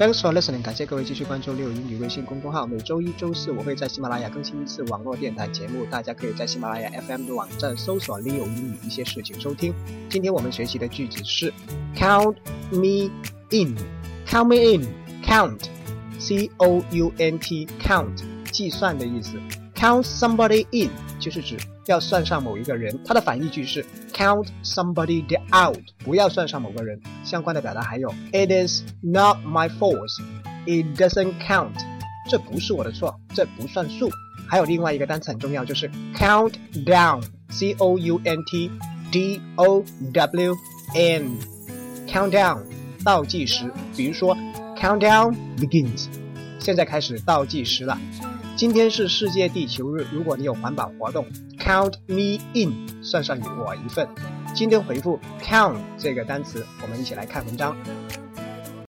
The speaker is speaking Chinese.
Thanks for listening，感谢各位继续关注六英语微信公众号。每周一、周四我会在喜马拉雅更新一次网络电台节目，大家可以在喜马拉雅 FM 的网站搜索 “Leo 英语”一些事情收听。今天我们学习的句子是 “Count me in”，Count me in，count，C O U N T，count，计算的意思。Count somebody in 就是指要算上某一个人，它的反义句是 count somebody out，不要算上某个人。相关的表达还有 It is not my fault, it doesn't count，这不是我的错，这不算数。还有另外一个单词很重要，就是 count down，C O U N T D O W N，count down 倒计时。比如说 countdown begins，现在开始倒计时了。 今天是世界地球日，如果你有环保活动，count me in，算上你我一份。今天回复 count 这个单词，我们一起来看文章。